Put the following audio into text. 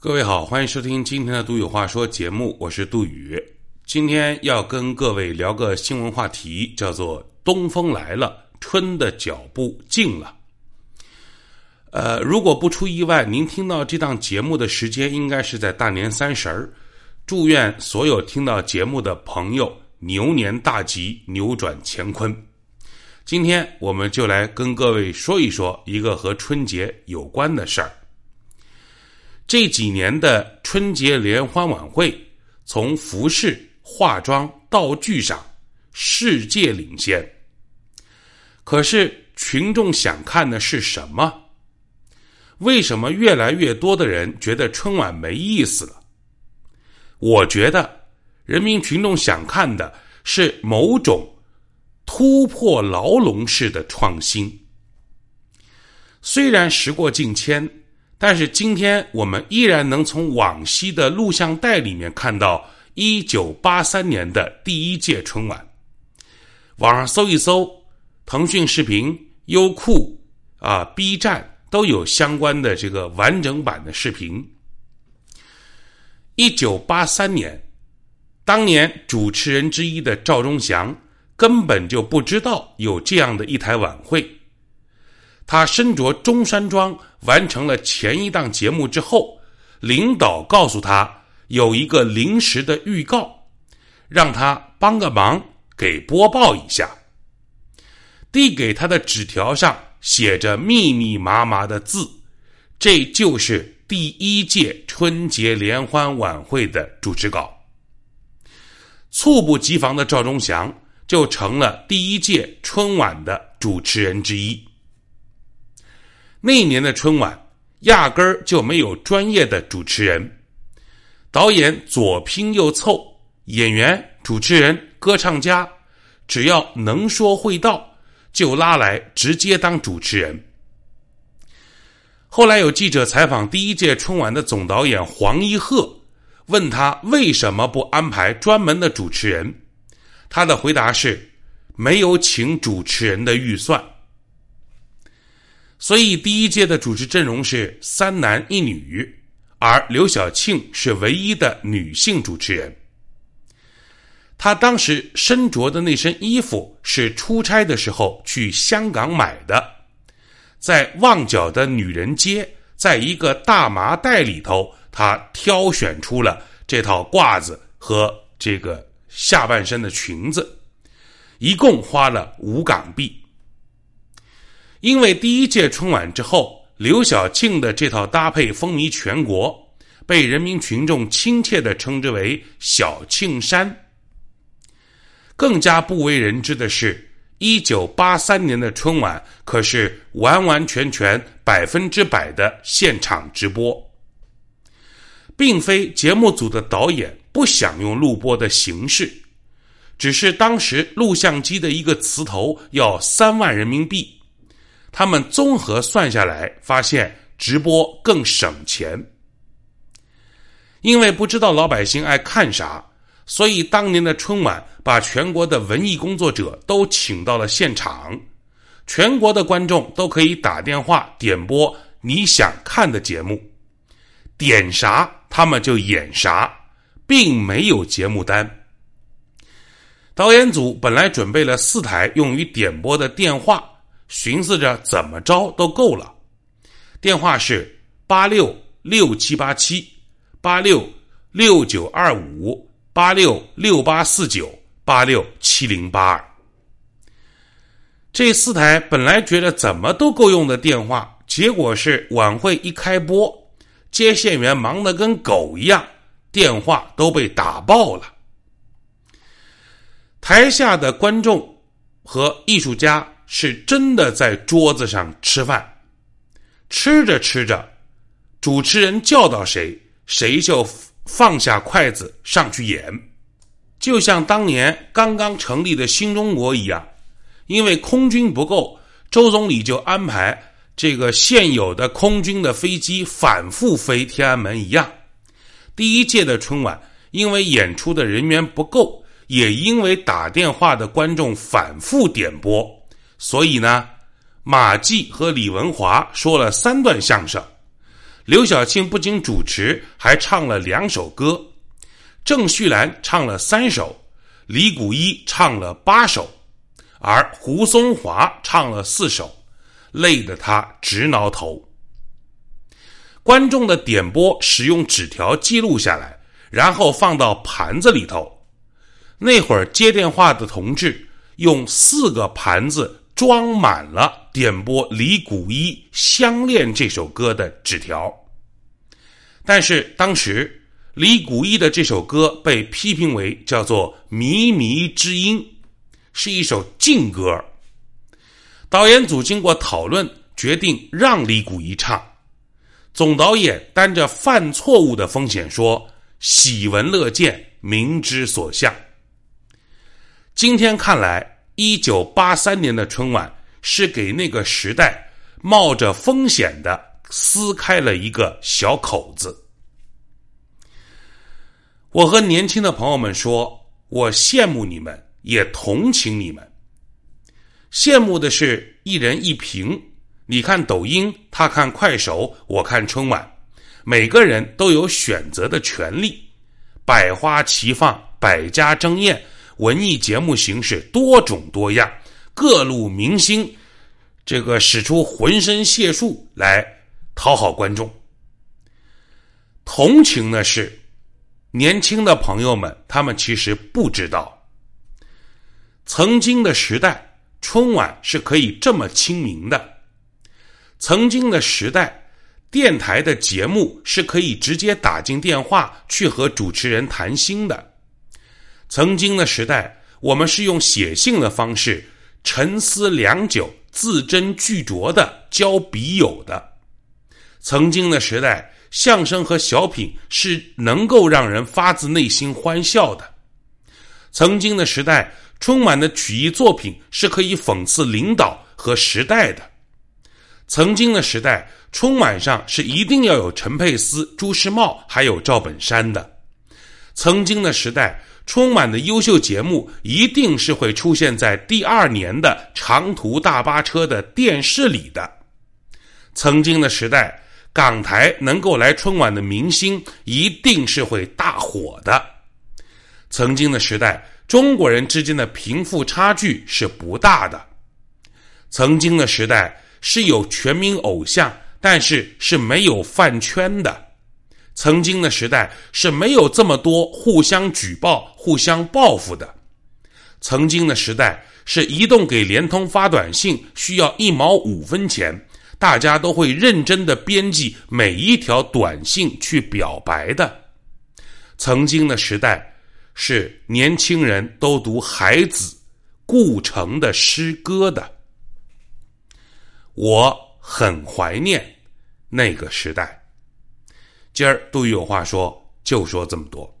各位好，欢迎收听今天的《杜有话说》节目，我是杜宇。今天要跟各位聊个新闻话题，叫做“东风来了，春的脚步近了”。呃，如果不出意外，您听到这档节目的时间应该是在大年三十儿。祝愿所有听到节目的朋友牛年大吉，扭转乾坤。今天我们就来跟各位说一说一个和春节有关的事儿。这几年的春节联欢晚会，从服饰、化妆、道具上，世界领先。可是群众想看的是什么？为什么越来越多的人觉得春晚没意思了？我觉得，人民群众想看的是某种突破牢笼式的创新。虽然时过境迁。但是今天我们依然能从往昔的录像带里面看到一九八三年的第一届春晚。网上搜一搜，腾讯视频、优酷啊、B 站都有相关的这个完整版的视频。一九八三年，当年主持人之一的赵忠祥根本就不知道有这样的一台晚会。他身着中山装完成了前一档节目之后，领导告诉他有一个临时的预告，让他帮个忙给播报一下。递给他的纸条上写着密密麻麻的字，这就是第一届春节联欢晚会的主持稿。猝不及防的赵忠祥就成了第一届春晚的主持人之一。那年的春晚压根儿就没有专业的主持人，导演左拼右凑，演员、主持人、歌唱家，只要能说会道，就拉来直接当主持人。后来有记者采访第一届春晚的总导演黄一鹤，问他为什么不安排专门的主持人，他的回答是：没有请主持人的预算。所以，第一届的主持阵容是三男一女，而刘晓庆是唯一的女性主持人。她当时身着的那身衣服是出差的时候去香港买的，在旺角的女人街，在一个大麻袋里头，她挑选出了这套褂子和这个下半身的裙子，一共花了五港币。因为第一届春晚之后，刘晓庆的这套搭配风靡全国，被人民群众亲切地称之为“小庆衫”。更加不为人知的是，一九八三年的春晚可是完完全全百分之百的现场直播，并非节目组的导演不想用录播的形式，只是当时录像机的一个磁头要三万人民币。他们综合算下来，发现直播更省钱。因为不知道老百姓爱看啥，所以当年的春晚把全国的文艺工作者都请到了现场，全国的观众都可以打电话点播你想看的节目，点啥他们就演啥，并没有节目单。导演组本来准备了四台用于点播的电话。寻思着怎么着都够了，电话是八六六七八七八六六九二五八六六八四九八六七零八二。这四台本来觉得怎么都够用的电话，结果是晚会一开播，接线员忙得跟狗一样，电话都被打爆了。台下的观众和艺术家。是真的在桌子上吃饭，吃着吃着，主持人叫到谁，谁就放下筷子上去演，就像当年刚刚成立的新中国一样，因为空军不够，周总理就安排这个现有的空军的飞机反复飞天安门一样。第一届的春晚，因为演出的人员不够，也因为打电话的观众反复点播。所以呢，马季和李文华说了三段相声，刘晓庆不仅主持，还唱了两首歌，郑绪岚唱了三首，李谷一唱了八首，而胡松华唱了四首，累得他直挠头。观众的点播使用纸条记录下来，然后放到盘子里头。那会儿接电话的同志用四个盘子装满了点播李谷一《相恋》这首歌的纸条。但是当时李谷一的这首歌被批评为叫做《靡靡之音》，是一首禁歌。导演组经过讨论，决定让李谷一唱。总导演担着犯错误的风险说：“喜闻乐见，明知所向。”今天看来，一九八三年的春晚是给那个时代冒着风险的撕开了一个小口子。我和年轻的朋友们说，我羡慕你们，也同情你们。羡慕的是一人一屏。你看抖音，他看快手，我看春晚，每个人都有选择的权利，百花齐放，百家争艳，文艺节目形式多种多样，各路明星，这个使出浑身解数来讨好观众。同情的是，年轻的朋友们，他们其实不知道，曾经的时代，春晚是可以这么亲民的。曾经的时代，电台的节目是可以直接打进电话去和主持人谈心的。曾经的时代，我们是用写信的方式沉思良久、字斟句酌的交笔友的。曾经的时代，相声和小品是能够让人发自内心欢笑的。曾经的时代，春晚的曲艺作品是可以讽刺领导和时代的。曾经的时代，春晚上是一定要有陈佩斯、朱时茂，还有赵本山的。曾经的时代，春晚的优秀节目一定是会出现在第二年的长途大巴车的电视里的。曾经的时代，港台能够来春晚的明星一定是会大火的。曾经的时代，中国人之间的贫富差距是不大的。曾经的时代。是有全民偶像，但是是没有饭圈的。曾经的时代是没有这么多互相举报、互相报复的。曾经的时代是移动给联通发短信需要一毛五分钱，大家都会认真的编辑每一条短信去表白的。曾经的时代是年轻人都读海子、顾城的诗歌的。我很怀念那个时代。今儿杜宇有话说，就说这么多。